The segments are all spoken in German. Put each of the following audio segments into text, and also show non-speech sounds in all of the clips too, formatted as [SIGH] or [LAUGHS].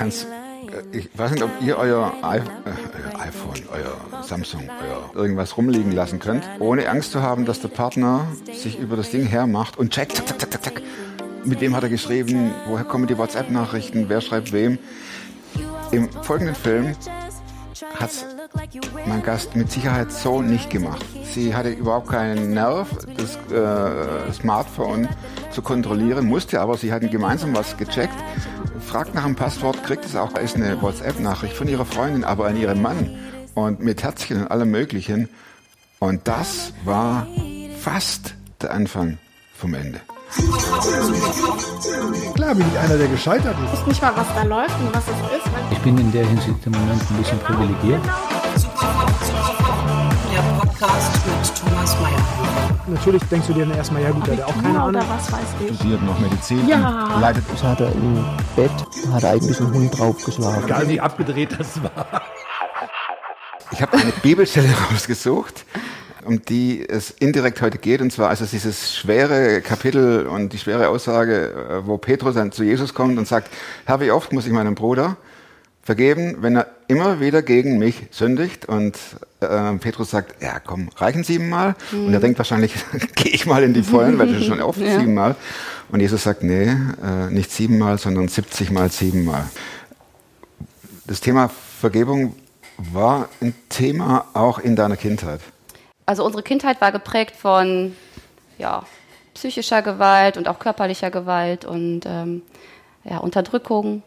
Kannst, äh, ich weiß nicht, ob ihr euer, I, äh, euer iPhone, euer Samsung, euer irgendwas rumliegen lassen könnt, ohne Angst zu haben, dass der Partner sich über das Ding hermacht und checkt, zack, zack, zack, zack. Mit wem hat er geschrieben? Woher kommen die WhatsApp-Nachrichten? Wer schreibt wem? Im folgenden Film hat mein Gast mit Sicherheit so nicht gemacht. Sie hatte überhaupt keinen Nerv, das äh, Smartphone zu kontrollieren, musste aber, sie hatten gemeinsam was gecheckt, fragt nach dem Passwort, kriegt es auch als eine WhatsApp-Nachricht von ihrer Freundin, aber an ihren Mann und mit Herzchen und allem Möglichen. Und das war fast der Anfang vom Ende. Klar bin ich einer, der gescheitert ist. Ich weiß nicht mal, was da läuft und was es ist. Ich bin in der Hinsicht im Moment ein bisschen privilegiert. Podcast mit Thomas Mayer. Natürlich denkst du dir dann erstmal, ja gut, der hat auch keine Ahnung. was weiß ich. Studiert noch Medizin Ja. und leitet Das hat er im Bett, hat er eigentlich einen Hund draufgeschlagen. Egal wie abgedreht das war. Ich habe eine Bibelstelle [LAUGHS] rausgesucht, um die es indirekt heute geht, und zwar also dieses schwere Kapitel und die schwere Aussage, äh, wo Petrus dann zu Jesus kommt und sagt, Herr, wie oft muss ich meinem Bruder vergeben, wenn er immer wieder gegen mich sündigt? Und äh, Petrus sagt, ja komm, reichen siebenmal? Und er denkt wahrscheinlich, [LAUGHS] gehe ich mal in die Vollen, weil das ist schon [LAUGHS] oft siebenmal. Und Jesus sagt, nee, äh, nicht siebenmal, sondern 70 mal siebenmal. Das Thema Vergebung war ein Thema auch in deiner Kindheit. Also unsere Kindheit war geprägt von ja, psychischer Gewalt und auch körperlicher Gewalt und ähm, ja, Unterdrückung.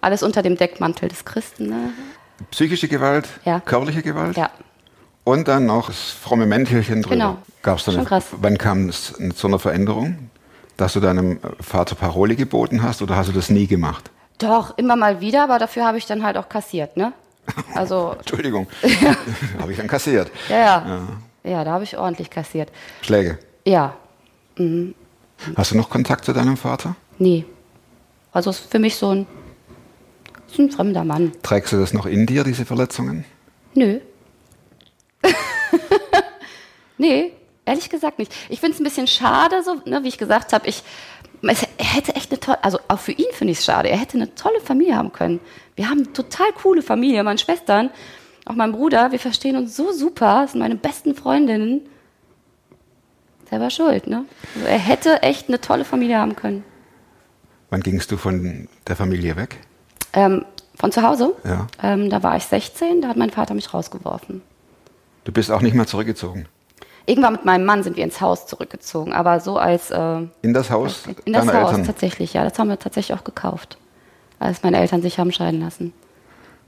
Alles unter dem Deckmantel des Christen. Ne? Psychische Gewalt, Ja. körperliche Gewalt Ja. und dann noch das fromme Mäntelchen drüber. Genau. Gab's da Schon eine, krass. wann kam es zu einer Veränderung? Dass du deinem Vater Paroli geboten hast oder hast du das nie gemacht? Doch, immer mal wieder, aber dafür habe ich dann halt auch kassiert, ne? Also, [LAUGHS] Entschuldigung, [LAUGHS] habe ich dann kassiert. ja, ja. Ja, da habe ich ordentlich kassiert. Schläge. Ja, Hast du noch Kontakt zu deinem Vater? nee. Also ist für mich so ein, ist ein fremder Mann. Trägst du das noch in dir, diese Verletzungen? Nö. [LAUGHS] nee, ehrlich gesagt nicht. Ich finde es ein bisschen schade, so, ne, wie ich gesagt habe, ich, es, er hätte echt eine tolle, also auch für ihn finde ich es schade, er hätte eine tolle Familie haben können. Wir haben eine total coole Familie, meine Schwestern, auch mein Bruder, wir verstehen uns so super, das sind meine besten Freundinnen. Selber schuld, ne? Also er hätte echt eine tolle Familie haben können. Wann gingst du von der Familie weg? Ähm, von zu Hause, Ja. ähm, da war ich 16, da hat mein Vater mich rausgeworfen. Du bist auch nicht mehr zurückgezogen. Irgendwann mit meinem Mann sind wir ins Haus zurückgezogen, aber so als äh, In das Haus in das Haus Eltern? tatsächlich, ja, das haben wir tatsächlich auch gekauft, als meine Eltern sich haben scheiden lassen.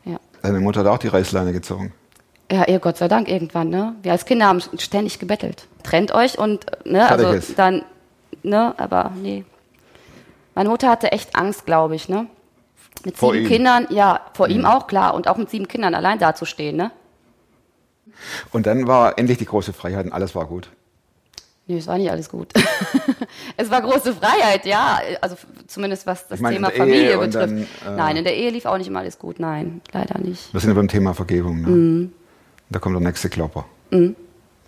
Ja. Deine Mutter hat auch die Reißleine gezogen. Ja, ihr Gott sei Dank irgendwann, ne? Wir als Kinder haben ständig gebettelt. Trennt euch und, ne, Fertig also ist. dann, ne, aber nee. Meine Mutter hatte echt Angst, glaube ich, ne? Mit Vor sieben ihm. Mhm. Kindern, ja, vor ihm auch, klar. Und auch mit sieben Kindern allein dazustehen, ne? Und dann war endlich die große Freiheit und alles war gut. Nee, es war nicht alles gut. [LAUGHS] es war große Freiheit, ja. Also zumindest was das Ich meine, Thema Familie betrifft. dann, äh, nein, in der Ehe lief auch nicht immer alles gut. Nein, leider nicht. Wir sind ja beim Thema Vergebung. Ne? Mhm. Da kommt der nächste Klopper.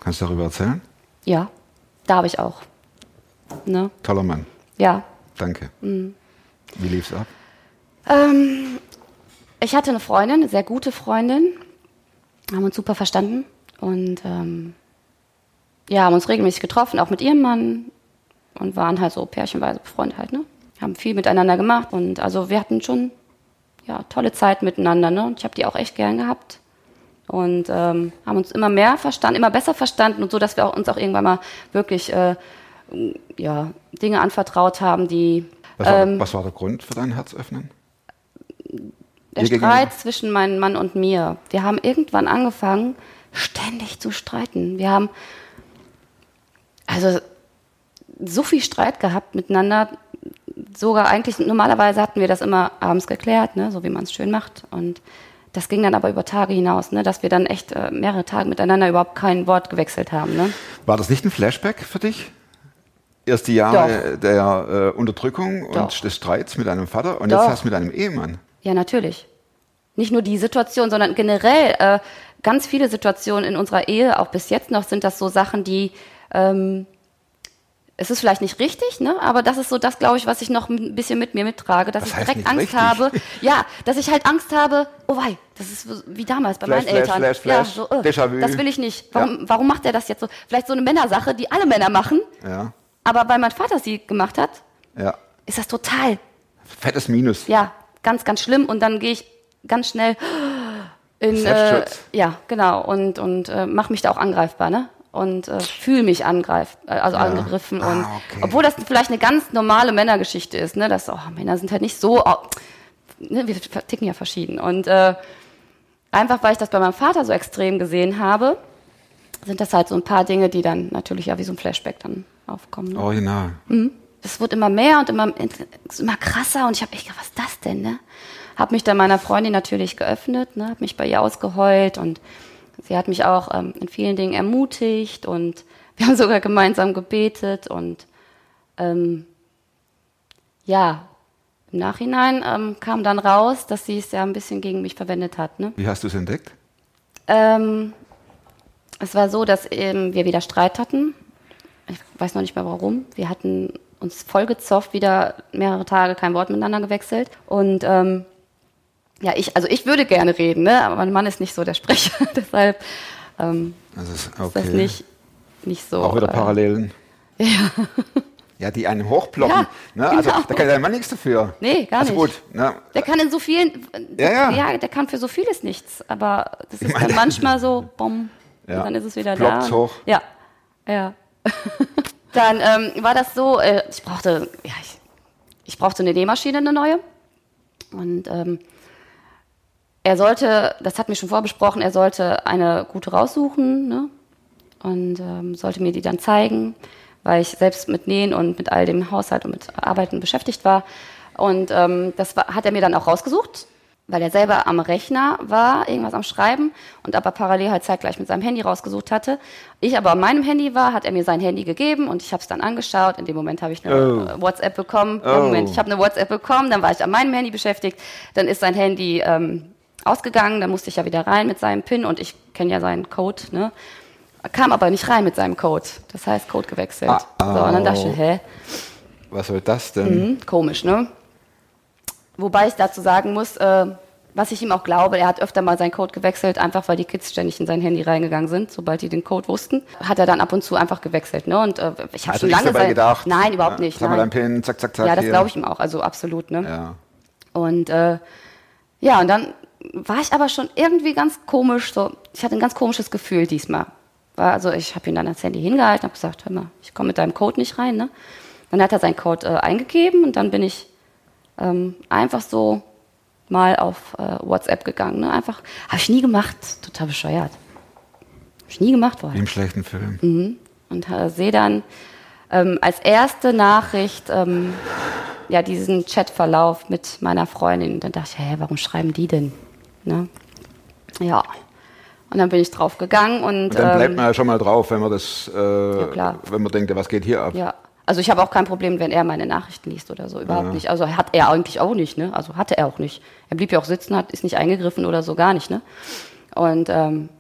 Kannst du darüber erzählen? Ja, da habe ich auch. Ne? Toller Mann. Ja. Danke. Mhm. Wie lief's ab? Ähm, ich hatte eine Freundin, eine sehr gute Freundin. Haben uns super verstanden. Und ähm, ja, haben uns regelmäßig getroffen, auch mit ihrem Mann. Und waren halt so pärchenweise befreundet halt, ne? Haben viel miteinander gemacht. Und also wir hatten schon ja, tolle Zeit miteinander, ne? Und ich habe die auch echt gern gehabt. Und ähm, haben uns immer mehr verstanden, immer besser verstanden und so, dass wir auch, uns auch irgendwann mal wirklich äh, ja, Dinge anvertraut haben, die Was war, ähm, was war der Grund für dein Herz öffnen? Der? Streit zwischen meinem Mann und mir. Wir haben irgendwann angefangen, ständig zu streiten. Wir haben also so viel Streit gehabt miteinander. Sogar eigentlich, normalerweise hatten wir das immer abends geklärt, ne, so wie man es schön macht. Und das ging dann aber über Tage hinaus, ne, dass wir dann echt äh, mehrere Tage miteinander überhaupt kein Wort gewechselt haben. Ne? War das nicht ein Flashback für dich? Erst die Jahre der äh, Unterdrückung und Doch. des Streits mit deinem Vater und Doch. jetzt hast du mit deinem Ehemann. Ja, natürlich. Nicht nur die Situation, sondern generell äh, ganz viele Situationen in unserer Ehe, auch bis jetzt noch, sind das so Sachen, die ähm, es ist vielleicht nicht richtig, ne? aber das ist so das, glaube ich, was ich noch ein bisschen mit mir mittrage, dass Was ich direkt Angst richtig? habe. Ja, dass ich halt Angst habe, oh wei, das ist wie damals bei Flash, meinen Eltern. Flash, Flash, ja, so, äh, das will ich nicht. Warum, warum macht er das jetzt so? Vielleicht so eine Männersache, die alle Männer machen, Ja, aber weil mein Vater sie gemacht hat, ja. ist das total, Fettes Minus. ja, ganz, ganz schlimm und dann gehe ich ganz schnell in, äh, ja, genau, und, und äh, mache mich da auch angreifbar, ne? Und äh, fühle mich angreif, äh, also angegriffen. Ah, Und okay. obwohl das vielleicht eine ganz normale Männergeschichte ist, ne? Dass oh, Männer sind halt nicht so, oh, ne? wir ticken ja verschieden. Und äh, einfach weil ich das bei meinem Vater so extrem gesehen habe, sind das halt so ein paar Dinge, die dann natürlich ja wie so ein Flashback dann aufkommen. Ne? Original. Es wurde immer mehr und immer, immer krasser und ich habe echt gedacht, was ist das denn, ne? Hab mich dann meiner Freundin natürlich geöffnet, ne? Hab mich bei ihr ausgeheult und sie hat mich auch ähm, in vielen Dingen ermutigt und [LAUGHS] wir haben sogar gemeinsam gebetet und ähm, ja, im Nachhinein ähm, kam dann raus, dass sie es ja ein bisschen gegen mich verwendet hat, ne? Wie hast du es entdeckt? Ähm, es war so, dass ähm, wir wieder Streit hatten. Ich weiß noch nicht mehr warum. Wir hatten uns vollgezofft, wieder mehrere Tage kein Wort miteinander gewechselt. Und ähm, ja, ich, also ich würde gerne reden, ne? aber mein Mann ist nicht so der Sprecher. [LAUGHS] Deshalb ähm, Das ist ist okay. das nicht, nicht so. Auch wieder äh, Parallelen. [LAUGHS] Ja. Ja, die einem hochploppen. Ja, ne? Also genau. da kann dein Mann nichts dafür. Nee, gar also nicht. gut. Ne? Der kann in so vielen, Ja, ja. der kann für so vieles nichts, aber das ist meine- dann manchmal so, bumm, [LAUGHS] Ja. und dann ist es wieder Ploppt's da. hoch. Ja, ja. Dann ähm, war das so, äh, ich brauchte, ja, ich, ich brauchte eine Nähmaschine, eine neue. Und ähm, er sollte, das hat mir schon vorbesprochen, er sollte eine gute raussuchen, ne? Und ähm, sollte mir die dann zeigen, weil ich selbst mit Nähen und mit all dem Haushalt und mit Arbeiten beschäftigt war. Und ähm, das war, hat er mir dann auch rausgesucht, weil er selber am Rechner war, irgendwas am Schreiben und aber parallel halt zeitgleich mit seinem Handy rausgesucht hatte. Ich aber an meinem Handy war, hat er mir sein Handy gegeben und ich habe es dann angeschaut. In dem Moment habe ich eine Oh. äh, WhatsApp bekommen. Oh. Moment, ich habe eine WhatsApp bekommen, dann war ich an meinem Handy beschäftigt. Dann ist sein Handy ähm, ausgegangen, dann musste ich ja wieder rein mit seinem PIN und ich kenne ja seinen Code, ne? Kam aber nicht rein mit seinem Code. Das heißt, Code gewechselt. Ah, so, und dann dachte ich, hä? Was soll das denn? Hm, komisch, ne? Wobei ich dazu sagen muss, äh, was ich ihm auch glaube, er hat öfter mal seinen Code gewechselt, einfach weil die Kids ständig in sein Handy reingegangen sind, sobald die den Code wussten, hat er dann ab und zu einfach gewechselt, ne? Und äh, ich habe Also schon lange dabei sein- gedacht. Nein, überhaupt Ja, nicht. Sag mal nein. dein Pin, zack, zack, zack. Ja, das glaube ich ihm auch, also absolut, ne? Ja. Und äh, ja, und dann war ich aber schon irgendwie ganz komisch, so, ich hatte ein ganz komisches Gefühl diesmal. War, also ich habe ihn dann das Handy hingehalten, habe gesagt, hör mal, ich komme mit deinem Code nicht rein. Ne? Dann hat er seinen Code äh, eingegeben und dann bin ich ähm, einfach so mal auf äh, WhatsApp gegangen. Ne? Einfach, habe ich nie gemacht, total bescheuert. Habe ich nie gemacht vorher im schlechten Film. Mhm. und äh, sehe dann ähm, als erste Nachricht ähm, ja diesen Chatverlauf mit meiner Freundin. Und dann dachte ich, hä, warum schreiben die denn? Ne? Ja. Und dann bin ich drauf gegangen und, Und dann bleibt ähm, man ja schon mal drauf, wenn man das, äh, klar. wenn man denkt, ja, was geht hier ab? ja. Also ich habe auch kein Problem, wenn er meine Nachrichten liest oder so, überhaupt nicht. Also hat er eigentlich auch nicht, ne? Also hatte er auch nicht. Er blieb ja auch sitzen, hat, ist nicht eingegriffen oder so, gar nicht, ne? Und ähm,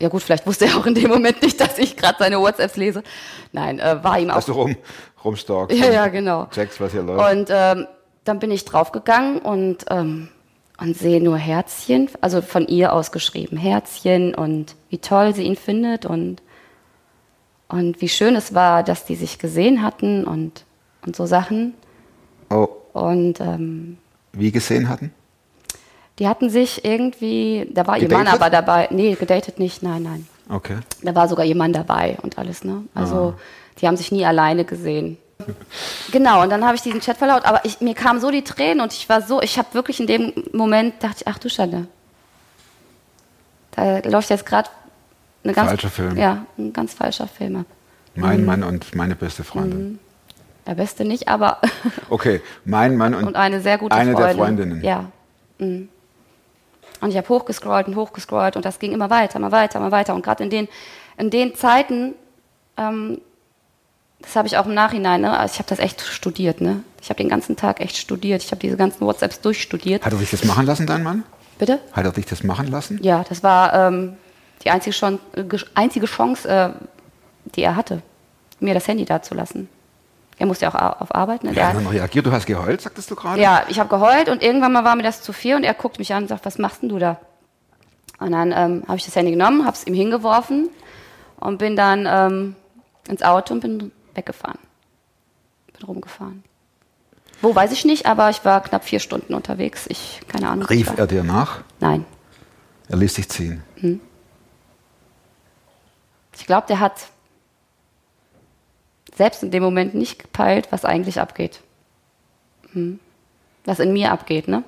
ja gut, vielleicht wusste er auch in dem Moment nicht, dass ich gerade seine WhatsApps lese. Nein, äh, war ihm auch Dass du rum, rumstalkst. Ja, ja, genau. Checkst, was hier läuft. Und ähm, dann bin ich draufgegangen und, ähm, und sehe nur Herzchen, also von ihr ausgeschrieben, Herzchen und wie toll sie ihn findet und, und wie schön es war, dass die sich gesehen hatten und, und so Sachen. oh, Und ähm, wie gesehen hatten? die hatten sich irgendwie, da war ihr Gedatet? Mann aber dabei, nee, gedatet nicht, nein, nein. Okay. Da war sogar ihr Mann dabei und alles, ne? Also, die haben sich nie alleine gesehen. [LAUGHS] Genau, und dann habe ich diesen Chat verlaut, aber ich, mir kamen so die Tränen und ich war so, ich habe wirklich in dem Moment, dachte ich, ach du Schande. Da läuft jetzt gerade eine ganz... Falscher Film. Ja, ein ganz falscher Film ab. Mein Mhm. Mann und meine beste Freundin. Der beste nicht, aber... [LAUGHS] Okay, mein Mann und, und eine sehr gute eine Freundin. der Freundinnen. Ja. Mhm. Und ich habe hochgescrollt und hochgescrollt und das ging immer weiter, immer weiter, immer weiter. Und gerade in den, in den Zeiten, ähm, das habe ich auch im Nachhinein, ne? also ich habe das echt studiert. Ne? Ich habe den ganzen Tag echt studiert. Ich habe diese ganzen WhatsApps durchstudiert. Hat er dich das machen lassen, dein Mann? Bitte? Hat er dich das machen lassen? Ja, das war ähm, die einzige Chance, äh, einzige Chance äh, die er hatte, mir das Handy da zu lassen. Er musste ja auch au- auf Arbeit. Ne? Er Der hat reagiert. Du hast geheult, sagtest du gerade? ja, ich habe geheult und irgendwann mal war mir das zu viel und er guckt mich an und sagt, was machst denn du da? Und dann ähm, habe ich das Handy genommen, habe es ihm hingeworfen und bin dann ähm, ins Auto und bin weggefahren. Bin rumgefahren. Wo, weiß ich nicht, aber ich war knapp vier Stunden unterwegs. Ich, keine Ahnung. Rief er dir nach? Nein. Er ließ dich ziehen. Ich glaube, der hat selbst in dem Moment nicht gepeilt, was eigentlich abgeht. Hm. Was in mir abgeht, ne?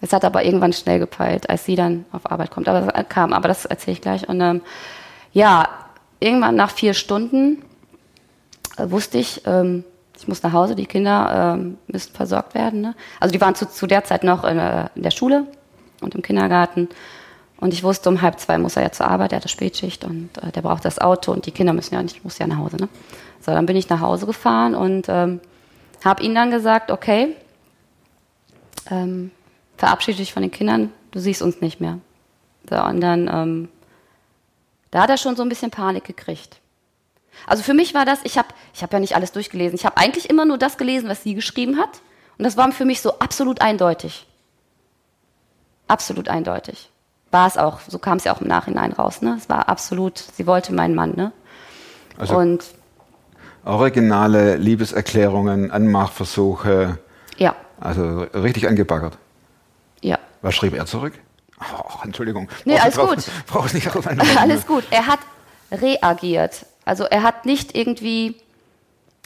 Es hat aber irgendwann schnell gepeilt, als sie dann auf Arbeit kommt. Aber kam, aber das erzähle ich gleich. Und ähm, ja, irgendwann nach vier Stunden äh, wusste ich, ähm, ich muss nach Hause, die Kinder ähm, müssen versorgt werden. Ne? Also die waren zu, zu der Zeit noch in, äh, in der Schule und im Kindergarten. Und ich wusste, um halb zwei muss er ja zur Arbeit, er hatte Spätschicht und äh, der braucht das Auto und die Kinder müssen ja nicht, ich muss ja nach Hause. Ne? So, dann bin ich nach Hause gefahren und ähm, habe ihnen dann gesagt, okay, ähm, verabschiede dich von den Kindern, du siehst uns nicht mehr. So, und dann, ähm, da hat er schon so ein bisschen Panik gekriegt. Also für mich war das, ich habe ich hab ja nicht alles durchgelesen. Ich habe eigentlich immer nur das gelesen, was sie geschrieben hat. Und das war für mich so absolut eindeutig. Absolut eindeutig. War es auch, so kam es ja auch im Nachhinein raus. Ne? Es war absolut, sie wollte meinen Mann. Ne? Also Und originale Liebeserklärungen, Anmachversuche, ja, also richtig angebaggert. ja. Was schrieb er zurück? Oh, Entschuldigung. Nee, Brauchst- alles brauchst- gut. Brauchst nicht darüber [LAUGHS] Alles gut. Er hat reagiert. Also er hat nicht irgendwie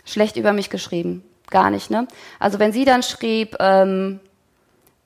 schlecht über mich geschrieben. Gar nicht, ne? Also wenn sie dann schrieb, ähm,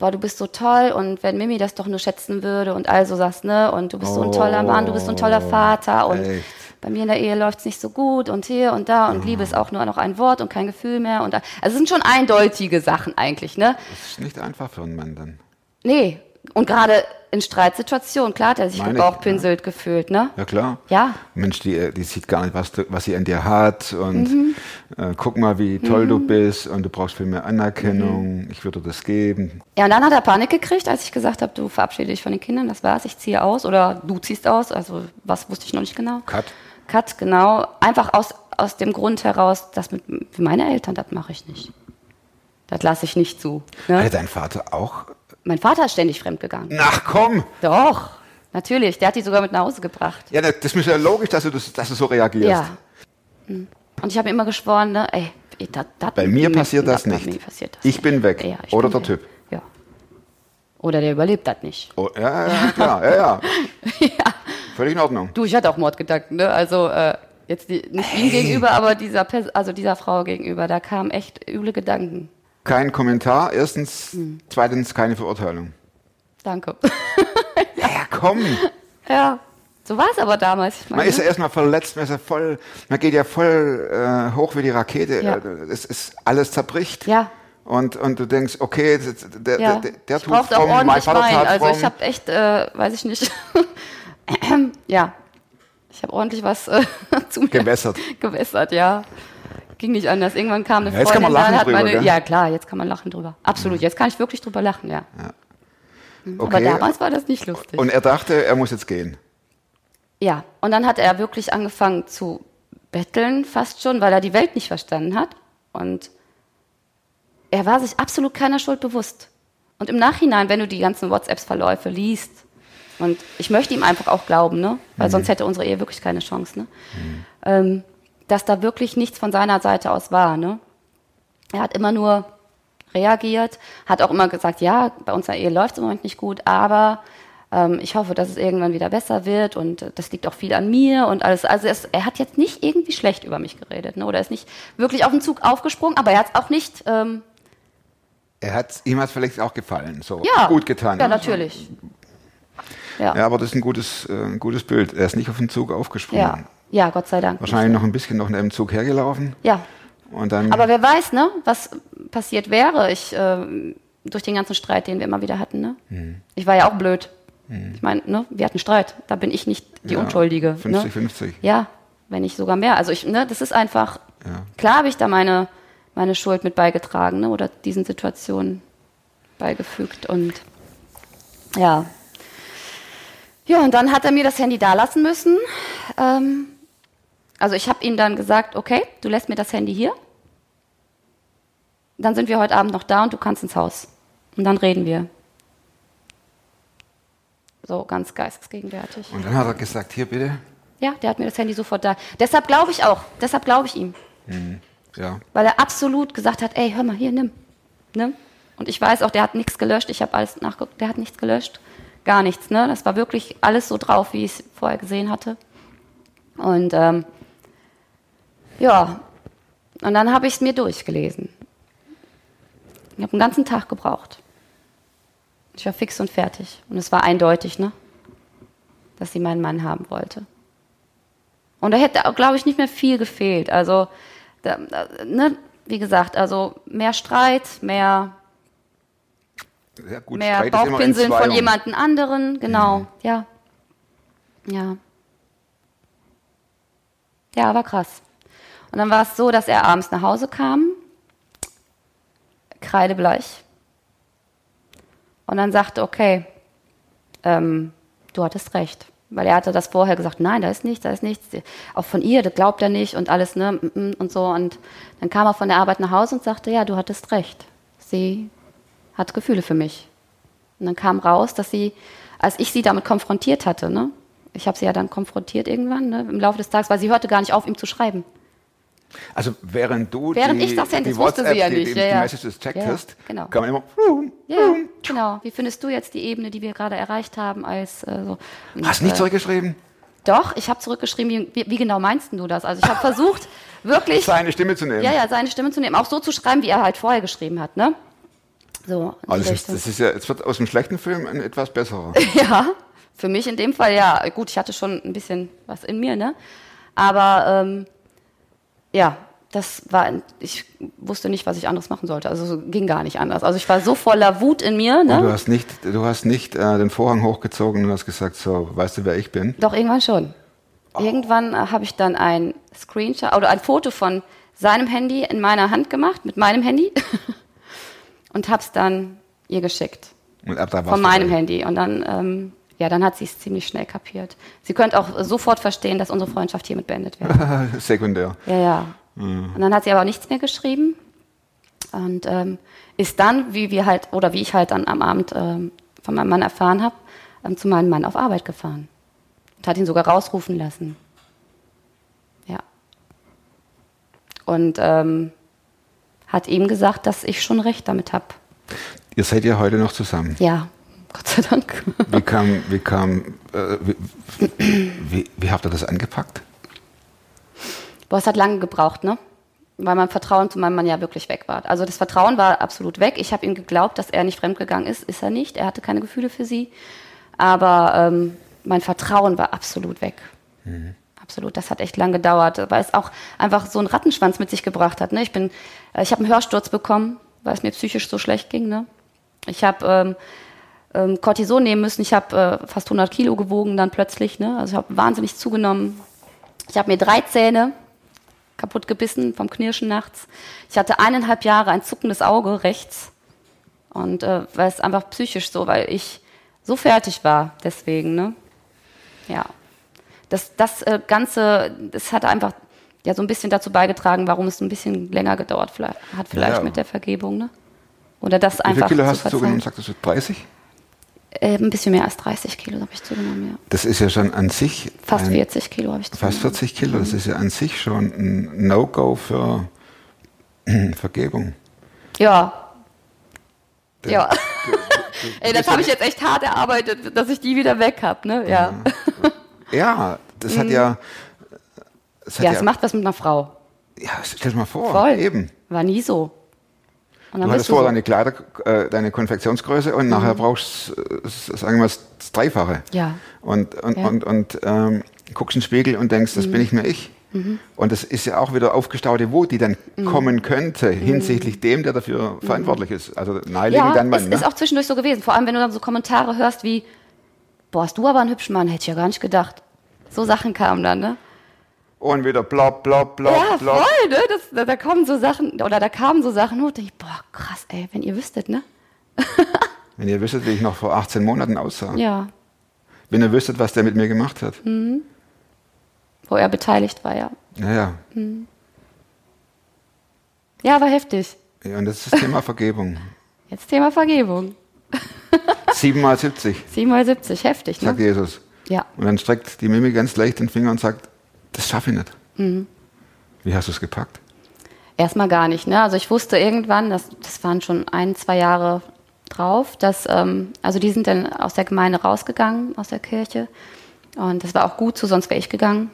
boah, du bist so toll und wenn Mimi das doch nur schätzen würde und also sagst, ne, und du bist so ein toller Mann, du bist so ein toller Vater und echt? bei mir in der Ehe läuft's nicht so gut und hier und da und Liebe ist auch nur noch ein Wort und kein Gefühl mehr und da- also es sind schon eindeutige Sachen eigentlich, ne? Das ist nicht einfach für einen Mann dann. Nee, und gerade in Streitsituationen, klar hat er sich gebauchpinselt gefühlt, ne? Ja klar. Ja. Mensch, die, äh, die sieht gar nicht, was, du, was sie an dir hat und Mhm. äh, guck mal, wie toll du bist und du brauchst viel mehr Anerkennung. Ich würde das geben. Ja, und dann hat er Panik gekriegt, als ich gesagt habe, du verabschiede dich von den Kindern, das war's, ich ziehe aus oder du ziehst aus, also was wusste ich noch nicht genau. Cut. Cut, genau. Einfach aus, aus dem Grund heraus, dass mit für meine Eltern, das mache ich nicht. Das lasse ich nicht zu. Hatte Ne? dein Vater auch? Mein Vater ist ständig fremdgegangen. Ach komm! Doch, natürlich. Der hat die sogar mit nach Hause gebracht. Ja, das ist ja logisch, dass du, das, dass du so reagierst. Ja. Hm. Und ich habe immer geschworen, ne, ey, das, das Bei mir passiert das nicht. mir passiert das Ich bin weg. Ja, ich Oder bin der weg. Typ. Ja. Oder der überlebt das nicht. Oh, ja, ja, klar, ja, [LAUGHS] ja. Völlig in Ordnung. Du, ich hatte auch Mordgedanken, ne? Also äh, jetzt die, nicht ihm gegenüber, aber dieser, Pers- also dieser Frau gegenüber, da kamen echt üble Gedanken. Kein Kommentar, erstens. Hm. Zweitens, keine Verurteilung. Danke. Ja, komm! ja, so war es aber damals. Man ist ja erstmal verletzt, man ist ja voll, man geht ja voll äh, hoch wie die Rakete. Ja. Äh, Es ist alles zerbricht. Ja. Und, und du denkst, okay, der, ja. der, der ich tut auch fromm, mein Vater Wein. Also ich habe echt, äh, weiß ich nicht, [CLEARS THROAT] ja, ich habe ordentlich was äh, [LAUGHS] zu mir Gewässert. gewässert, ja. Ging nicht anders. Irgendwann kam eine Ja, jetzt kann Freundin, man lachen hat drüber, meine, gell? ja klar, jetzt kann man lachen drüber. Absolut, jetzt kann ich wirklich drüber lachen, ja. Aber okay. damals war das nicht lustig. Und er dachte, er muss jetzt gehen. Ja, und dann hat er wirklich angefangen zu betteln, fast schon, weil er die Welt nicht verstanden hat. Und er war sich absolut keiner Schuld bewusst. Und im Nachhinein, wenn du die ganzen WhatsApps-Verläufe liest, und ich möchte ihm einfach auch glauben, ne? weil sonst hätte unsere Ehe wirklich keine Chance, ne? ähm, dass da wirklich nichts von seiner Seite aus war. Ne? Er hat immer nur reagiert, hat auch immer gesagt, ja, bei unserer Ehe läuft es im Moment nicht gut, aber ähm, ich hoffe, dass es irgendwann wieder besser wird und das liegt auch viel an mir und alles. Also es, er hat jetzt nicht irgendwie schlecht über mich geredet, ne? oder ist nicht wirklich auf den Zug aufgesprungen, aber er hat es auch nicht, ähm, Er hat, ihm hat es vielleicht auch gefallen. So ja, gut getan. Ja, ne? natürlich. Ja, Ja, aber das ist ein gutes, äh, ein gutes Bild. Er ist nicht auf den Zug aufgesprungen. ja, ja, Gott sei Dank. Wahrscheinlich noch ein bisschen noch neben dem Zug hergelaufen. Ja, Und dann. aber wer weiß, ne, was passiert wäre, ich ähm, durch den ganzen Streit, den wir immer wieder hatten. Ne? Hm. Ich war ja auch blöd. Ich meine, ne, wir hatten Streit. Da bin ich nicht die Ja, Unschuldige. 50-50. Ne? Ja, wenn nicht sogar mehr. Also ich, ne, das ist einfach. Klar habe ich da meine meine Schuld mit beigetragen, ne, oder diesen Situationen beigefügt und ja. Ja, und dann hat er mir das Handy da lassen müssen. Ähm, Also ich habe ihm dann gesagt, okay, du lässt mir das Handy hier. Dann sind wir heute Abend noch da und du kannst ins Haus. Und dann reden wir. So ganz geistesgegenwärtig. Und dann hat er gesagt, hier bitte. Ja, der hat mir das Handy sofort da. Deshalb glaube ich auch. Deshalb glaube ich ihm. Ja. Weil er absolut gesagt hat, ey, hör mal, hier, nimm. nimm. Und ich weiß auch, der hat nichts gelöscht. Ich habe alles nachgeguckt. Der hat nichts gelöscht. Gar nichts. Ne? Das war wirklich alles so drauf, wie ich es vorher gesehen hatte. Und ähm, ja, und dann habe ich es mir durchgelesen. Ich habe einen ganzen Tag gebraucht. Ich war fix und fertig. Und es war eindeutig, ne? dass sie meinen Mann haben wollte. Und da hätte, glaube ich, nicht mehr viel gefehlt. Also, da, da, ne, wie gesagt, also mehr Streit, mehr, ja gut, mehr Streit Bauchpinseln von jemandem anderen. Genau, ja. Ja. Ja, war krass. Und dann war es so, dass er abends nach Hause kam, kreidebleich. Und dann sagte, okay, ähm, du hattest recht. Weil er hatte das vorher gesagt, nein, da ist nichts, da ist nichts. Auch von ihr, das glaubt er nicht und alles, ne, und so. Und dann kam er von der Arbeit nach Hause und sagte, ja, du hattest recht. Sie hat Gefühle für mich. Und dann kam raus, dass sie, als ich sie damit konfrontiert hatte, ne, ich habe sie ja dann konfrontiert irgendwann, ne, im Laufe des Tages, weil sie hörte gar nicht auf, ihm zu schreiben. Also während du Während die, ich das die das wusste sie WhatsApp, ja die, nicht. die, Ja, ja. Messages checkt Ja, ja, hast, genau. kann man immer Ja, genau. Wie findest du jetzt die Ebene, die wir gerade erreicht haben, als äh, so? Hast nicht äh, zurückgeschrieben? Doch, ich habe zurückgeschrieben, wie, wie, genau meinst du das? Also ich habe [LAUGHS] versucht, wirklich, Seine Stimme zu nehmen. ja, ja, seine Stimme zu nehmen, auch so zu schreiben, wie er halt vorher geschrieben hat, ne? So. Also ist, das ist ja, es wird aus dem schlechten Film ein etwas besserer. [LAUGHS] Ja, für mich in dem Fall ja. Gut, ich hatte schon ein bisschen was in mir, ne? Aber ähm, ja, das war, ich wusste nicht, was ich anderes machen sollte. Also ging gar nicht anders. Also ich war so voller Wut in mir, Und du ne? hast nicht, du hast nicht äh, den Vorhang hochgezogen und hast gesagt, so, weißt du, wer ich bin? Doch irgendwann schon. Irgendwann äh, habe ich dann ein Screenshot oder ein Foto von seinem Handy in meiner Hand gemacht, mit meinem Handy, [LAUGHS] und habe es dann ihr geschickt. Und ab da warst Von meinem dabei. Handy. Und dann, ähm, ja, dann hat sie es ziemlich schnell kapiert. Sie könnte auch sofort verstehen, dass unsere Freundschaft hiermit beendet wird. [LAUGHS] Sekundär. Ja, ja. Und dann hat sie aber nichts mehr geschrieben und ähm, ist dann, wie wir halt, oder wie ich halt dann am Abend ähm, von meinem Mann erfahren habe, ähm, zu meinem Mann auf Arbeit gefahren. Und hat ihn sogar rausrufen lassen. Ja. Und ähm, hat ihm gesagt, dass ich schon recht damit habe. Ihr seid ja heute noch zusammen. Ja, Gott sei Dank. Wie kam, wie kam, äh, wie, wie, wie habt ihr das angepackt? Boah, es hat lange gebraucht, ne? Weil mein Vertrauen zu meinem Mann ja wirklich weg war. Also das Vertrauen war absolut weg. Ich habe ihm geglaubt, dass er nicht fremdgegangen ist. Ist er nicht. Er hatte keine Gefühle für sie. Aber ähm, mein Vertrauen war absolut weg. Absolut. Das hat echt lang gedauert, weil es auch einfach so einen Rattenschwanz mit sich gebracht hat. Ne? Ich bin, äh, ich habe einen Hörsturz bekommen, weil es mir psychisch so schlecht ging. Ne? Ich habe ähm, ähm, Cortison nehmen müssen. Ich habe äh, fast 100 Kilo gewogen dann plötzlich. Ne? Also ich habe wahnsinnig zugenommen. Ich habe mir drei Zähne kaputt gebissen vom Knirschen nachts. Ich hatte eineinhalb Jahre ein zuckendes Auge rechts. Und äh, weil es einfach psychisch so, weil ich so fertig war deswegen, ne? Ja. Das, das äh, Ganze, das hat einfach ja so ein bisschen dazu beigetragen, warum es ein bisschen länger gedauert vielleicht, hat vielleicht Ja. mit der Vergebung, ne? Oder das Wie einfach Kilo zu hast du zugenommen? Sagtest du 30? Äh, ein bisschen mehr als 30 Kilo habe ich zugenommen, ja. Das ist ja schon an sich. Fast ein, 40 Kilo habe ich zugenommen. Fast 40 Kilo. Das ist ja an sich schon ein No-Go für [CLEARS THROAT] Vergebung. Ja. Der- Ja. [LAUGHS] Ey, das habe ich jetzt echt hart erarbeitet, dass ich die wieder weg habe, ne? Ja. Ja, das hat ja. Das hat Mhm. Ja, ja, es macht was mit einer Frau. ja, stell dir mal vor. Voll. Eben. War nie so. Und dann Du hattest du vor so. deine Kleider, äh, deine Konfektionsgröße und nachher brauchst du, äh, sagen wir mal, das Dreifache. Ja. Und, und, Ja. und, und ähm, guckst in den Spiegel und denkst, das bin ich mehr ich. Und das ist ja auch wieder aufgestaute Wut, die dann kommen könnte hinsichtlich dem, der dafür verantwortlich ist. Also naheliegend Ja, dein Mann. ist, ne? ist auch zwischendurch so gewesen. Vor allem, wenn du dann so Kommentare hörst wie, boah, hast du aber einen hübschen Mann, hätte ich ja gar nicht gedacht. So Sachen kamen dann, ne? Und wieder blopp, blopp, blopp, Ja, blopp. voll, ne? Das, da, da kommen so Sachen, oder da kamen so Sachen, und ich, boah, krass, ey, wenn ihr wüsstet, ne? [LAUGHS] Wenn ihr wüsstet, wie ich noch vor 18 Monaten aussah. Ja, Wenn ihr wüsstet, was der mit mir gemacht hat. wo er beteiligt war, ja. Ja, ja. Ja, war heftig. ja und das ist das Thema [LAUGHS] Vergebung. Jetzt Thema Vergebung. [LAUGHS] 7 mal 70, 7 mal 70, heftig, sagt ne? Jesus. Ja. Und dann streckt die Mimi ganz leicht den Finger und sagt, das schaffe ich nicht. Mhm. Wie hast du es gepackt? Erstmal gar nicht, ne? Also ich wusste irgendwann, das, das waren schon ein, zwei Jahre drauf, dass, ähm, also die sind dann aus der Gemeinde rausgegangen, aus der Kirche. Und das war auch gut so, sonst wäre ich gegangen.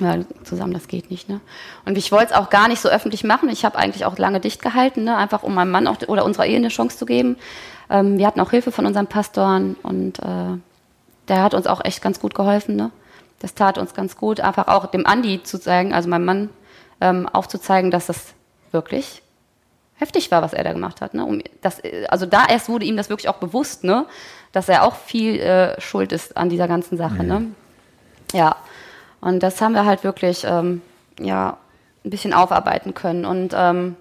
Ja, zusammen, das geht nicht, ne? Und ich wollte es auch gar nicht so öffentlich machen. Ich habe eigentlich auch lange dicht gehalten, ne? Einfach um meinem Mann auch, oder unserer Ehe eine Chance zu geben. Ähm, wir hatten auch Hilfe von unseren Pastoren und äh, der hat uns auch echt ganz gut geholfen, ne? Das tat uns ganz gut, einfach auch dem Andi zu zeigen, also meinem Mann, ähm, aufzuzeigen, dass das wirklich heftig war, was er da gemacht hat. Ne? Um, das, also da erst wurde ihm das wirklich auch bewusst, ne? dass er auch viel äh, schuld ist an dieser ganzen Sache. Ne? Ja, und das haben wir halt wirklich ähm, ja, ein bisschen aufarbeiten können. Und ähm,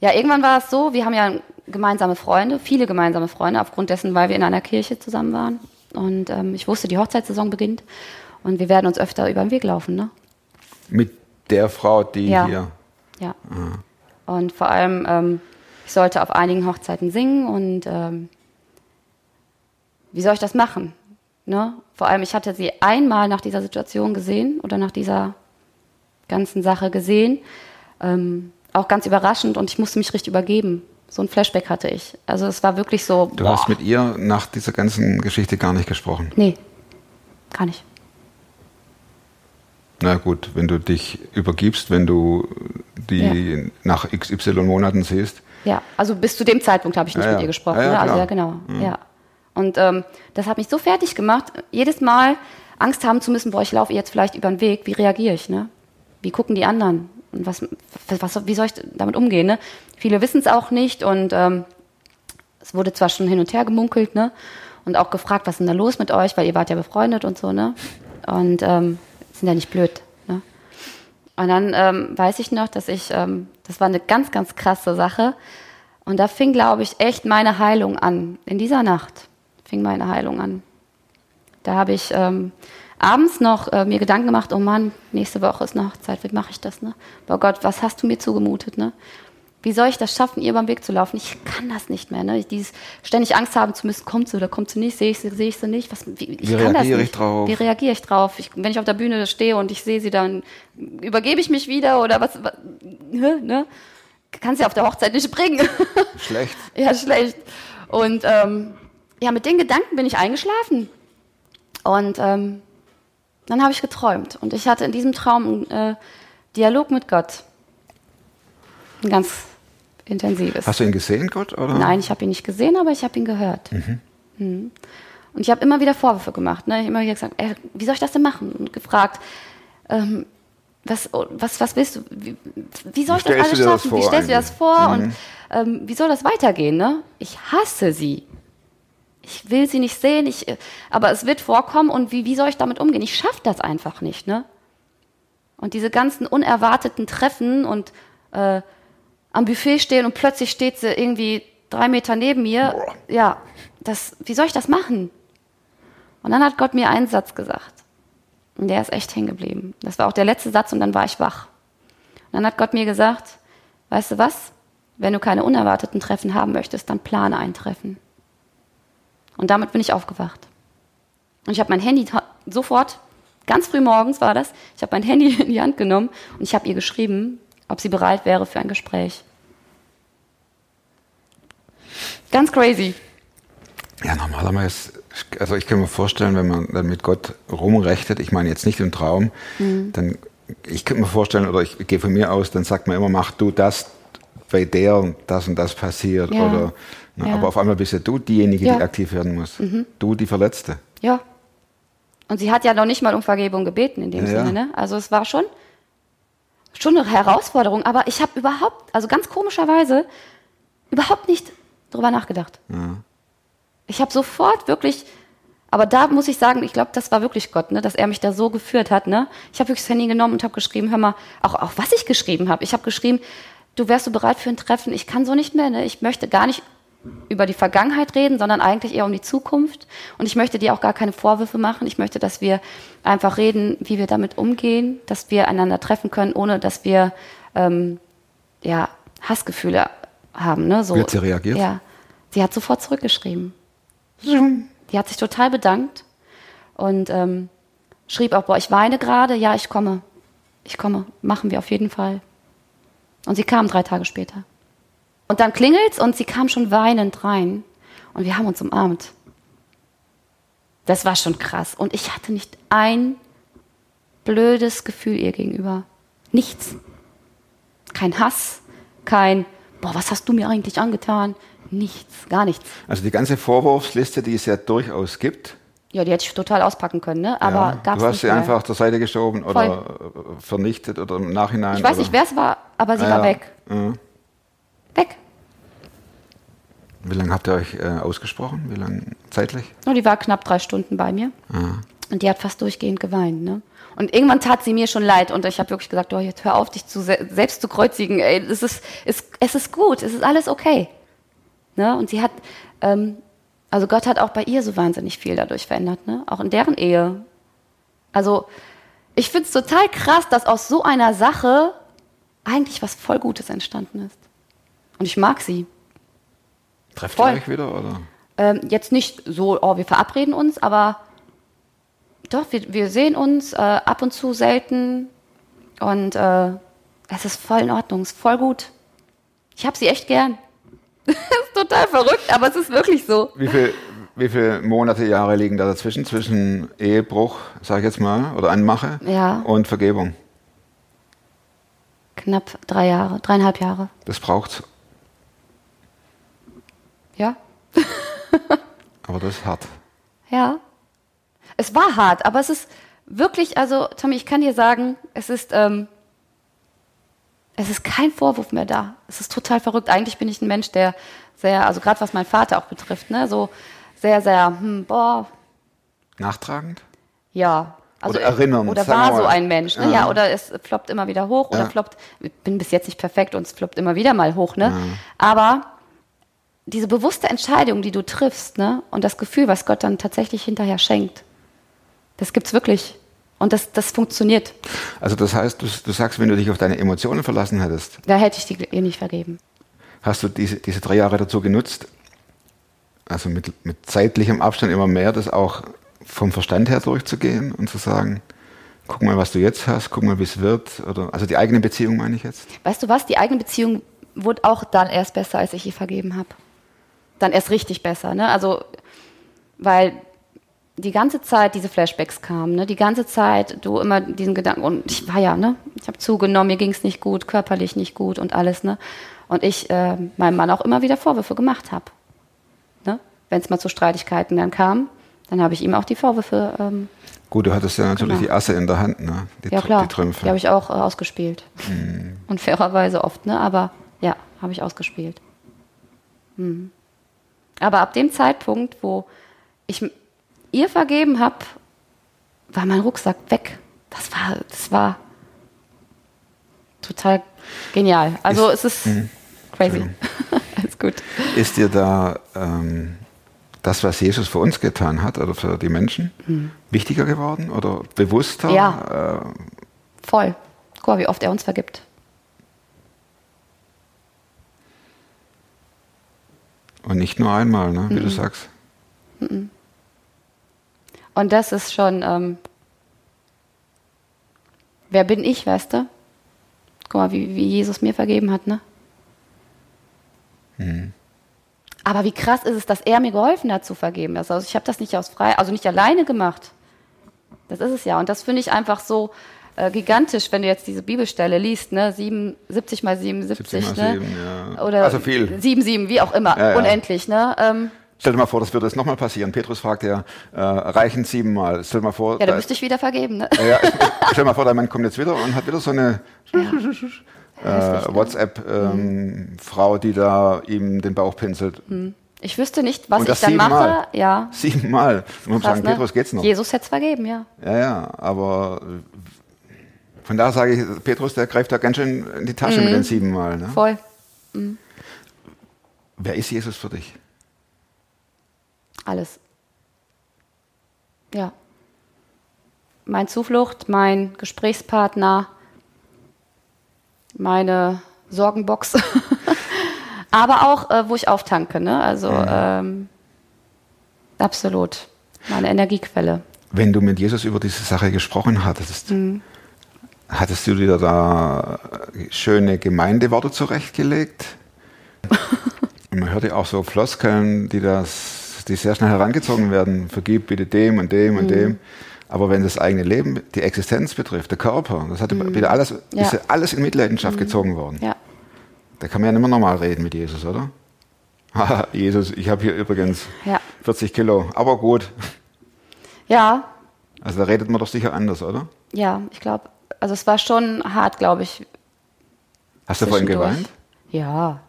ja, irgendwann war es so, wir haben ja gemeinsame Freunde, viele gemeinsame Freunde, aufgrund dessen, weil wir in einer Kirche zusammen waren. Und ähm, ich wusste, die Hochzeitssaison beginnt und wir werden uns öfter über den Weg laufen. Ne? Mit der Frau, die Ja. hier. Ja. Und vor allem, ähm, ich sollte auf einigen Hochzeiten singen und ähm, wie soll ich das machen? Ne? Vor allem, ich hatte sie einmal nach dieser Situation gesehen oder nach dieser ganzen Sache gesehen. Ähm, auch ganz überraschend und ich musste mich richtig übergeben. So ein Flashback hatte ich. Also es war wirklich so. Du hast mit ihr nach dieser ganzen Geschichte gar nicht gesprochen. Nee, gar nicht. Na gut, wenn du dich übergibst, wenn du die nach XY Monaten siehst. Ja, also bis zu dem Zeitpunkt habe ich nicht Ja, mit ja. ihr gesprochen. Ja, ja, ne? also ja, genau. Ja. Und ähm, das hat mich so fertig gemacht, jedes Mal Angst haben zu müssen, boah, ich laufe jetzt vielleicht über den Weg, wie reagiere ich, ne? Wie gucken die anderen? Und was, was, wie soll ich damit umgehen, ne? Viele wissen es auch nicht und ähm, es wurde zwar schon hin und her gemunkelt, ne? Und auch gefragt, was ist denn da los mit euch, weil ihr wart ja befreundet und so, ne? Und ähm, sind ja nicht blöd, ne? Und dann ähm, weiß ich noch, dass ich, ähm, das war eine ganz, ganz krasse Sache. Und da fing, glaube ich, echt meine Heilung an. In dieser Nacht fing meine Heilung an. Da habe ich ähm, abends noch äh, mir Gedanken gemacht, oh Mann, nächste Woche ist eine Hochzeit, wie mache ich das, ne? Oh Gott, was hast du mir zugemutet, ne? Wie soll ich das schaffen, ihr beim Weg zu laufen? Ich kann das nicht mehr, ne? Dieses ständig Angst haben zu müssen, kommt sie oder kommt sie nicht, sehe ich sie, sehe ich sie nicht, was, wie, ich Wie reagiere ich drauf? Wie reagiere ich drauf? Ich, wenn ich auf der Bühne stehe und ich sehe sie, dann übergebe ich mich wieder oder was, was ne? Kannst ja auf der Hochzeit nicht bringen. [LAUGHS] Schlecht. Ja, schlecht. Und ähm, ja, mit den Gedanken bin ich eingeschlafen. Und ähm, dann habe ich geträumt. Und ich hatte in diesem Traum einen äh, Dialog mit Gott. Ein ganz intensives. Hast du ihn gesehen, Gott? Oder? Nein, ich habe ihn nicht gesehen, aber ich habe ihn gehört. Mhm. Und ich habe immer wieder Vorwürfe gemacht. Ne? Ich habe immer wieder gesagt, ey, wie soll ich das denn machen? Und gefragt, ähm, was, was, was willst du? Wie, wie soll Wie ich das stellst alles dir das schaffen? wie stellst du dir das eigentlich? vor? Und ähm, wie soll das weitergehen? Ne? Ich hasse sie. Ich will sie nicht sehen, ich, äh, aber es wird vorkommen und wie, wie soll ich damit umgehen? Ich schaffe das einfach nicht. Ne? Und diese ganzen unerwarteten Treffen und äh, am Buffet stehen und plötzlich steht sie irgendwie drei Meter neben mir. Ja, das, wie soll ich das machen? Und dann hat Gott mir einen Satz gesagt. Und der ist echt hängen geblieben. Das war auch der letzte Satz und dann war ich wach. Und dann hat Gott mir gesagt, weißt du was? Wenn du keine unerwarteten Treffen haben möchtest, dann plane ein Treffen. Und damit bin ich aufgewacht. Und ich habe mein Handy sofort, ganz früh morgens war das, ich habe mein Handy [LAUGHS] in die Hand genommen und ich habe ihr geschrieben, ob sie bereit wäre für ein Gespräch. Ganz crazy. Ja, normalerweise, also ich kann mir vorstellen, wenn man dann mit Gott rumrechnet, ich meine jetzt nicht im Traum, Mhm. dann, ich könnte mir vorstellen, oder ich gehe von mir aus, dann sagt man immer, mach du das, bei der und das und das passiert. Ja. Oder, Ja. Aber auf einmal bist ja du diejenige, die Ja. Mhm. aktiv werden muss. Du die Verletzte. Ja. Und sie hat ja noch nicht mal um Vergebung gebeten in dem Ja. Sinne. Ne? Also es war schon, schon eine Herausforderung, aber ich habe überhaupt, also ganz komischerweise, überhaupt nicht drüber nachgedacht. Ich habe sofort wirklich, aber da muss ich sagen, ich glaube, das war wirklich Gott, ne, dass er mich da so geführt hat. Ne? Ich habe wirklich das Handy genommen und habe geschrieben, hör mal, auch, auch was ich geschrieben habe. Ich habe geschrieben, du wärst so bereit für ein Treffen, ich kann so nicht mehr, ne? ich möchte gar nicht über die Vergangenheit reden, sondern eigentlich eher um die Zukunft. Und ich möchte dir auch gar keine Vorwürfe machen. Ich möchte, dass wir einfach reden, wie wir damit umgehen, dass wir einander treffen können, ohne dass wir ähm, ja, Hassgefühle haben. Ne? So, Wie hat sie reagiert? Ja, sie hat sofort zurückgeschrieben. Die hat sich total bedankt und ähm, schrieb auch, boah, ich weine gerade, ja, ich komme. Ich komme, machen wir auf jeden Fall. Und sie kam drei Tage später. Und dann klingelt's und sie kam schon weinend rein. Und wir haben uns umarmt. Das war schon krass. Und ich hatte nicht ein blödes Gefühl ihr gegenüber. Nichts. Kein Hass, kein, boah, was hast du mir eigentlich angetan? Nichts, gar nichts. Also die ganze Vorwurfsliste, die es ja durchaus gibt, Ja, die hätte ich total auspacken können, ne? Aber ja, gab's du hast nicht sie mehr. einfach zur Seite geschoben oder äh, vernichtet oder im Nachhinein. Ich weiß nicht, wer es war, aber sie Ja, war weg. Ja. Weg. Wie lange habt ihr euch äh, ausgesprochen? Wie lange zeitlich? Und die war knapp drei Stunden bei mir. Und die hat fast durchgehend geweint. Ne? Und irgendwann tat sie mir schon leid. Und ich habe wirklich gesagt, oh, jetzt hör auf, dich zu se selbst zu kreuzigen. Ey, es, ist, es, es ist gut, es ist alles okay. Ne? Und sie hat, ähm, also Gott hat auch bei ihr so wahnsinnig viel dadurch verändert. Ne? Auch in deren Ehe. Also ich finde es total krass, dass aus so einer Sache eigentlich was voll Gutes entstanden ist. Und ich mag sie. Trefft Voll. ihr euch wieder? Oder? Ähm, jetzt nicht so, oh, wir verabreden uns, aber doch, wir, wir sehen uns äh, ab und zu selten und äh, es ist voll in Ordnung, es ist voll gut. Ich habe sie echt gern. [LAUGHS] das ist total verrückt, aber es ist wirklich so. Wie viel, wie viele Monate, Jahre liegen da dazwischen? Zwischen Ehebruch, sag ich jetzt mal, oder Anmache Ja. und Vergebung? Knapp drei Jahre, dreieinhalb Jahre. Das braucht's, Ja, [LAUGHS] aber das ist hart. ja. Es war hart, aber es ist wirklich, also Tommy, ich kann dir sagen, es ist, ähm, es ist kein Vorwurf mehr da. Es ist total verrückt. Eigentlich bin ich ein Mensch, der sehr, also gerade was meinen Vater auch betrifft, ne, so sehr, sehr, hm, boah, Nachtragend? ja. Also, Oder erinnern, Oder war so ein Mensch, ne? Ja, oder es floppt immer wieder hoch oder Ja. floppt, ich bin bis jetzt nicht perfekt und es floppt immer wieder mal hoch, ne? Aber diese bewusste Entscheidung, die du triffst, ne? Und das Gefühl, was Gott dann tatsächlich hinterher schenkt, das gibt's wirklich. Und das, das funktioniert. Also das heißt, du, du sagst, wenn du dich auf deine Emotionen verlassen hättest, Da hätte ich die ihr nicht vergeben. hast du diese, diese drei Jahre dazu genutzt, also mit, mit zeitlichem Abstand immer mehr, das auch vom Verstand her durchzugehen und zu sagen, guck mal, was du jetzt hast, guck mal, wie es wird. Oder, also die eigene Beziehung meine ich jetzt. Weißt du was? Die eigene Beziehung wurde auch dann erst besser, als ich ihr vergeben habe. Dann erst richtig besser, ne? Also, weil die ganze Zeit diese Flashbacks kamen, ne? Die ganze Zeit du immer diesen Gedanken und ich war ja, ne? Ich habe zugenommen, mir ging es nicht gut, körperlich nicht gut und alles, ne? Und ich äh, meinem Mann auch immer wieder Vorwürfe gemacht habe. Ne? Wenn es mal zu Streitigkeiten dann kam, dann habe ich ihm auch die Vorwürfe ähm, Gut, du hattest ja natürlich Genau. die Asse in der Hand, ne? die, ja klar, die Trümpfe. die habe ich auch äh, ausgespielt. Und fairerweise oft, ne? Aber ja, habe ich ausgespielt. Mhm. Aber ab dem Zeitpunkt, wo ich ihr vergeben habe, war mein Rucksack weg. Das war, das war total genial. Also es ist crazy. [LAUGHS] Alles gut. Ist dir da ähm, das, was Jesus für uns getan hat oder für die Menschen, wichtiger geworden oder bewusster? Mhm. Ja. Äh, Voll. Guck mal, wie oft er uns vergibt. Und nicht nur einmal, ne? Mhm. wie du sagst. Und das ist schon, ähm, wer bin ich, weißt du? Guck mal, wie, wie Jesus mir vergeben hat, ne? Aber wie krass ist es, dass er mir geholfen hat zu vergeben. Also ich habe das nicht aus frei, also nicht alleine gemacht. Das ist es ja. Und das finde ich einfach so äh, gigantisch, wenn du jetzt diese Bibelstelle liest, ne? 7, 70 mal 77, 70 mal ne? 7, ja. Oder Also viel. 7, 7, wie auch immer. Ja, ja. Unendlich, ne? Ähm, Stell dir mal vor, das würde jetzt nochmal passieren. Petrus fragt ja, äh, reichen siebenmal. Stell dir mal vor, ja, da da- müsste ich wieder vergeben, ne? Ja, ja, [LAUGHS] stell dir mal vor, der Mann kommt jetzt wieder und hat wieder so eine äh, ne? WhatsApp-Frau, die da ihm den Bauch pinselt. Ich wüsste nicht, was ich dann mache. siebenmal. Ja. Siebenmal. Und man Krass, sagen, ne? Petrus geht's noch. Jesus hätte es vergeben, ja. Ja, ja, aber äh, von daher sage ich, Petrus, der greift da ganz schön in die Tasche mit den siebenmal. Ne? Mhm. Voll. Wer ist Jesus für dich? Alles. Ja. Mein Zuflucht, mein Gesprächspartner, meine Sorgenbox. [LAUGHS] Aber auch, äh, wo ich auftanke, ne? Also ähm, absolut. Meine Energiequelle. Wenn du mit Jesus über diese Sache gesprochen hattest, Mhm. Hattest du dir da schöne Gemeindeworte zurechtgelegt? [LAUGHS] und man hört ja auch so Floskeln, die das, die sehr schnell herangezogen werden. Vergib bitte dem und dem Mhm. und dem. Aber wenn das eigene Leben, die Existenz betrifft, der Körper, das hat wieder alles, Mhm. Ja. Mhm. ist ja alles in Mitleidenschaft gezogen worden. Ja. Da kann man ja nicht mehr normal reden mit Jesus, oder? [LAUGHS] Jesus, ich habe hier übrigens Ja. 40 Kilo, aber gut. Ja, Also da redet man doch sicher anders, oder? ja, ich glaube, also es war schon hart, glaube ich. Hast du vorhin geweint? Ja.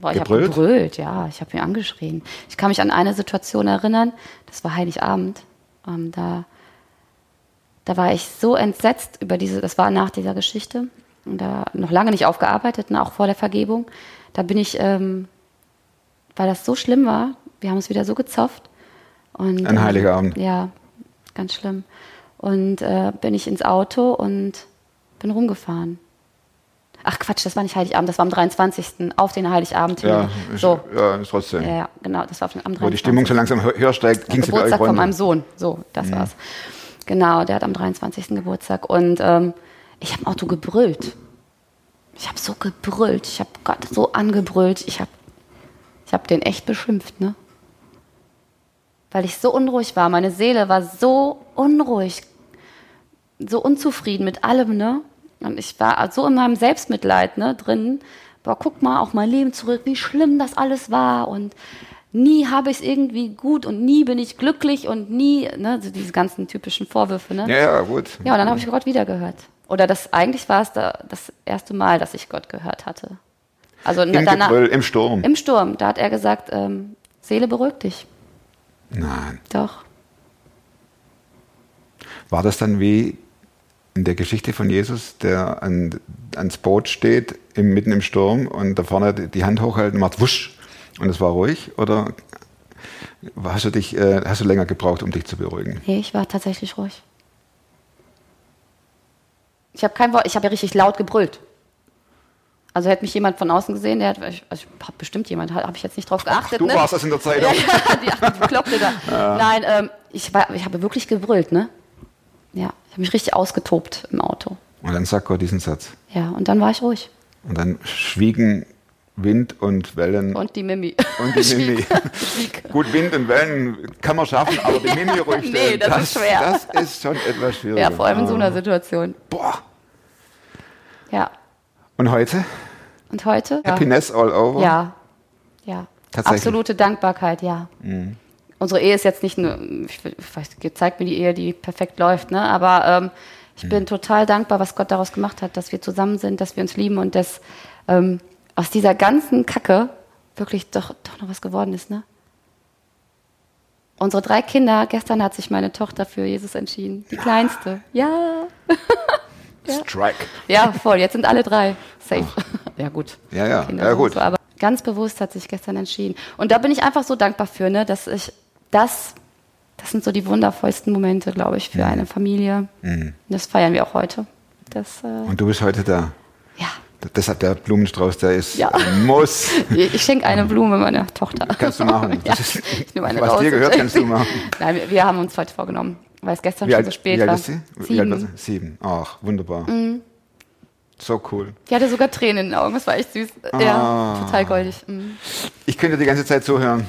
Boah, ich habe Gebrüllt? gebrüllt, ja. Ich habe ihn angeschrien. Ich kann mich an eine Situation erinnern, das war Heiligabend. Ähm, da, da war ich so entsetzt über diese, das war nach dieser Geschichte. Und da noch lange nicht aufgearbeitet, ne, auch vor der Vergebung. Da bin ich, ähm, weil das so schlimm war, wir haben uns wieder so gezofft. Und, An ähm, Heiligabend. Ja, ganz schlimm. Und äh, bin ich ins Auto und bin rumgefahren. Ach Quatsch, das war nicht Heiligabend, das war am 23. auf den Heiligabend hin. Ja, ist, so. ja trotzdem. Ja, ja, genau, das war auf den, am 23. Wo die Stimmung so langsam hö- höher steigt, ging sie bei euch Geburtstag von meinem. Sohn. So, das war's. Genau, der hat am 23. Geburtstag. Und ähm, ich habe im Auto gebrüllt. Ich habe so gebrüllt. Ich habe Gott so angebrüllt. Ich habe ich hab den echt beschimpft, ne? Weil ich so unruhig war. Meine Seele war so unruhig. So unzufrieden mit allem, ne? Und ich war so in meinem Selbstmitleid, ne, drin. Boah, guck mal auf mein Leben zurück, wie schlimm das alles war. Und nie habe ich es irgendwie gut und nie bin ich glücklich und nie, ne, so diese ganzen typischen Vorwürfe, ne? Ja, ja, gut. Ja, und dann habe ich Gott wieder gehört. Oder das eigentlich war es da, das erste Mal, dass ich Gott gehört hatte. Also Im danach, Gebrüll, im Sturm. im Sturm, da hat er gesagt, ähm, Seele beruhig dich. Nein. Doch. War das dann wie in der Geschichte von Jesus, der an, ans Boot steht, im, mitten im Sturm und da vorne die, Hand hochhält und macht wusch und es war ruhig? Oder hast du, dich, äh, hast du länger gebraucht, um dich zu beruhigen? Nee, ich war tatsächlich ruhig. Ich habe kein Wort, ich habe ja richtig laut gebrüllt. Also hätte mich jemand von außen gesehen, der hat, ich, also hab bestimmt jemand, habe ich jetzt nicht drauf geachtet. du ne? warst das in der Zeitung. [LAUGHS] Ja, die, ach, die da. [LAUGHS] Nein, ähm, ich, war, ich habe wirklich gebrüllt, ne? Ja, ich habe mich richtig ausgetobt im Auto. Und dann sagt Gott diesen Satz. Ja, und dann war ich ruhig. Und dann schwiegen Wind und Wellen Und die Mimi. und die [LAUGHS] Mimi. Gut, Wind und Wellen kann man schaffen, aber die Mimi [LAUGHS] ruhig Nee, stellen, das ist schwer. Das ist schon etwas schwieriger. Ja, vor allem in so einer Situation. Boah. Ja. Und heute? Und heute? Ja. Happiness all over? Ja, ja. Tatsächlich. Absolute Dankbarkeit, ja. Unsere Ehe ist jetzt nicht nur, ich weiß, zeigt mir die Ehe, die perfekt läuft, ne? aber ähm, ich bin total dankbar, was Gott daraus gemacht hat, dass wir zusammen sind, dass wir uns lieben und dass ähm, aus dieser ganzen Kacke wirklich doch, doch noch was geworden ist. Ne? Unsere drei Kinder, gestern hat sich meine Tochter für Jesus entschieden, die kleinste. [LAUGHS] Ja, Strike. ja, voll, jetzt sind alle drei safe. Ja, gut. Ja, ja, Kinder ja, gut. So, aber ganz bewusst hat sich gestern entschieden. Und da bin ich einfach so dankbar für, ne, dass ich das, das sind so die wundervollsten Momente, glaube ich, für eine Familie. Und Das feiern wir auch heute. Das, äh, Und du bist heute da. ja. Deshalb der Blumenstrauß, der ist, Ja. muss. [LAUGHS] Ich schenke eine Blume meiner Tochter. Kannst du machen. [LAUGHS] Ja, ist, ich nehme eine was dir gehört, kannst du machen. [LAUGHS] Nein, wir, wir haben uns heute vorgenommen, weil es gestern Wie schon alt, so spät wie alt war. ist sie? Wie alt war Sieben. sie? Sieben. Ach, wunderbar. So cool. Die hatte sogar Tränen in den Augen, das war echt süß. Ah. Ja, total goldig. Mhm. Ich könnte die ganze Zeit zuhören.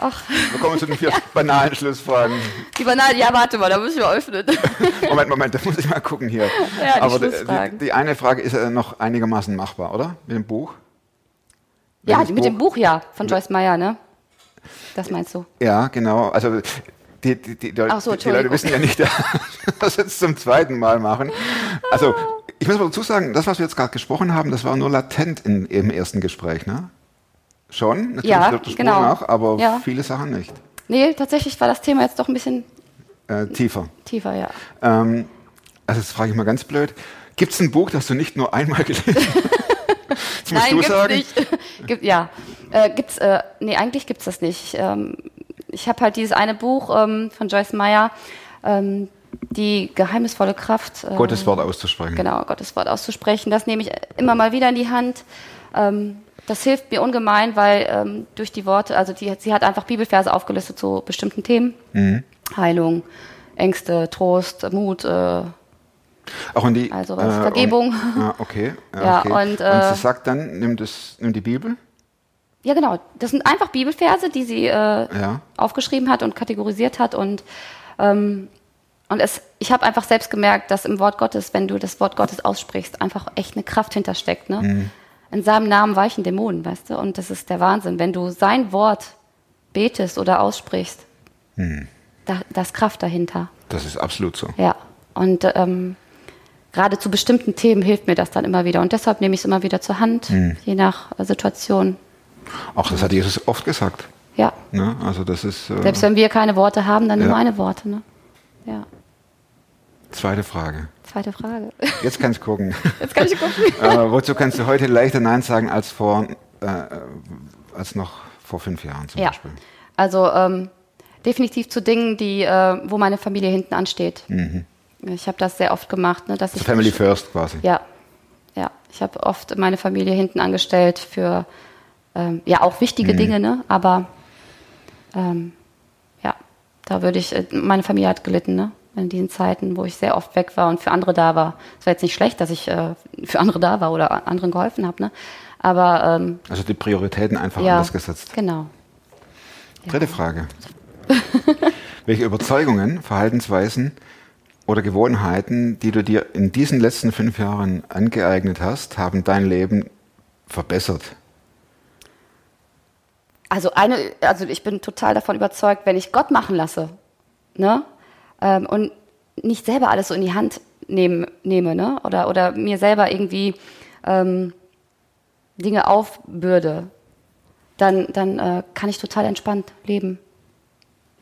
Ach, Wir kommen zu den vier [LAUGHS] banalen Schlussfragen. die Banane, ja, warte mal, da müssen wir öffnen. [LAUGHS] Moment, Moment, da muss ich mal gucken hier. Ja, die Aber die, die, eine Frage ist ja noch einigermaßen machbar, oder? Mit dem Buch? Wenn Ja, mit dem Buch ja, von Joyce Meyer, ne? Das meinst du? Ja, genau. Also die, die, die, Ach so, die Leute wissen ja nicht, [LAUGHS] dass wir jetzt zum zweiten Mal machen. Also ich muss mal dazu sagen, das, was wir jetzt gerade gesprochen haben, das war nur latent in, im ersten Gespräch, ne? Schon, natürlich Ja, Spur genau. nach, aber Ja. viele Sachen nicht. Nee, tatsächlich war das Thema jetzt doch ein bisschen Äh, tiefer. tiefer, ja. Ähm, also jetzt frage ich mal ganz blöd. Gibt es ein Buch, das du nicht nur einmal gelesen hast? [LAUGHS] Das Nein, du gibt's nicht. [LAUGHS] Gibt, ja. Äh, gibt's, äh, nee, eigentlich gibt's das nicht. Ich, ähm, ich habe halt dieses eine Buch ähm, von Joyce Meyer, ähm, die geheimnisvolle Kraft. Äh, Gottes Wort auszusprechen. Genau, Gottes Wort auszusprechen. Das nehme ich immer mal wieder in die Hand. Ähm, das hilft mir ungemein, weil ähm, durch die Worte, also die, sie hat einfach Bibelverse aufgelistet zu bestimmten Themen. Mhm. Heilung, Ängste, Trost, Mut, äh, Auch in die Also was, Vergebung. Und, ah, okay. [LAUGHS] Ja, okay. und, äh, sie sagt dann, nimm, das, nimm die Bibel. Ja, genau. Das sind einfach Bibelverse, die sie äh, Ja. aufgeschrieben hat und kategorisiert hat. Und, ähm, und es, ich habe einfach selbst gemerkt, dass im Wort Gottes, wenn du das Wort Gottes aussprichst, einfach echt eine Kraft hintersteckt. Ne? Mhm. In seinem Namen weichen Dämonen, weißt du? Und das ist der Wahnsinn. Wenn du sein Wort betest oder aussprichst, Mhm. da, da ist Kraft dahinter. Das ist absolut so. Ja. Und ähm, gerade zu bestimmten Themen hilft mir das dann immer wieder. Und deshalb nehme ich es immer wieder zur Hand, Mhm. je nach äh, Situation. Auch das hat Jesus oft gesagt. Ja. Ne? Also das ist äh, Selbst wenn wir keine Worte haben, dann nur Ja. meine Worte. Ne? Ja, zweite Frage. zweite Frage. Jetzt kannst du gucken. [LAUGHS] Jetzt kann ich gucken. [LAUGHS] äh, wozu kannst du heute leichter Nein sagen als vor äh, äh, als noch vor fünf Jahren zum ja, Beispiel? also ähm, definitiv zu Dingen, die, äh, wo meine Familie hinten ansteht. Ich habe das sehr oft gemacht, ne, dass So ich Mhm. Family first quasi. Ja, ja. Ich habe oft meine Familie hinten angestellt für ähm, ja auch wichtige Mhm. Dinge, ne? Aber ähm, ja, da würde ich, äh, meine Familie hat gelitten, ne? In diesen Zeiten, wo ich sehr oft weg war und für andere da war. Es war jetzt nicht schlecht, dass ich äh, für andere da war oder anderen geholfen habe, ne? Aber ähm, Also die Prioritäten einfach ja, anders gesetzt. genau. Dritte Frage. [LAUGHS] Welche Überzeugungen, Verhaltensweisen oder Gewohnheiten, die du dir in diesen letzten fünf Jahren angeeignet hast, haben dein Leben verbessert? Also eine, also ich bin total davon überzeugt, wenn ich Gott machen lasse, ne, ähm, und nicht selber alles so in die Hand nehmen, nehme, ne, oder oder mir selber irgendwie ähm, Dinge aufbürde, dann dann äh, kann ich total entspannt leben.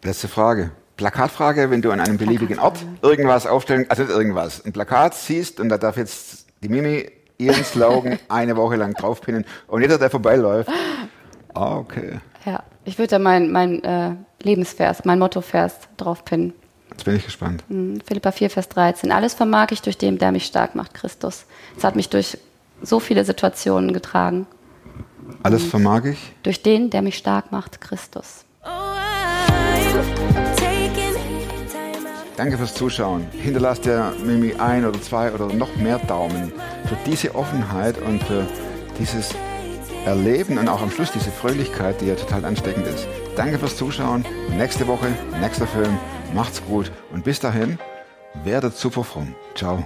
Letzte Frage. Plakatfrage, wenn du an einem beliebigen Ort irgendwas aufstellen, also irgendwas, ein Plakat siehst und da darf jetzt die Mimi ihren Slogan [LAUGHS] eine Woche lang draufpinnen und jeder, der vorbeiläuft, ah, okay, Ja, ich würde da mein mein äh, Lebensvers, mein Mottovers draufpinnen. Jetzt bin ich gespannt. Hm, Philippa 4, Vers 13. Alles vermag ich durch den, der mich stark macht, Christus. Es hat mich durch so viele Situationen getragen. Alles vermag ich? Durch den, der mich stark macht, Christus. Danke fürs Zuschauen. Hinterlasst der Mimi ein oder zwei oder noch mehr Daumen für diese Offenheit und für dieses Erleben und auch am Schluss diese Fröhlichkeit, die ja total ansteckend ist. Danke fürs Zuschauen. Nächste Woche, nächster Film macht's gut und bis dahin, werdet super fromm. Ciao.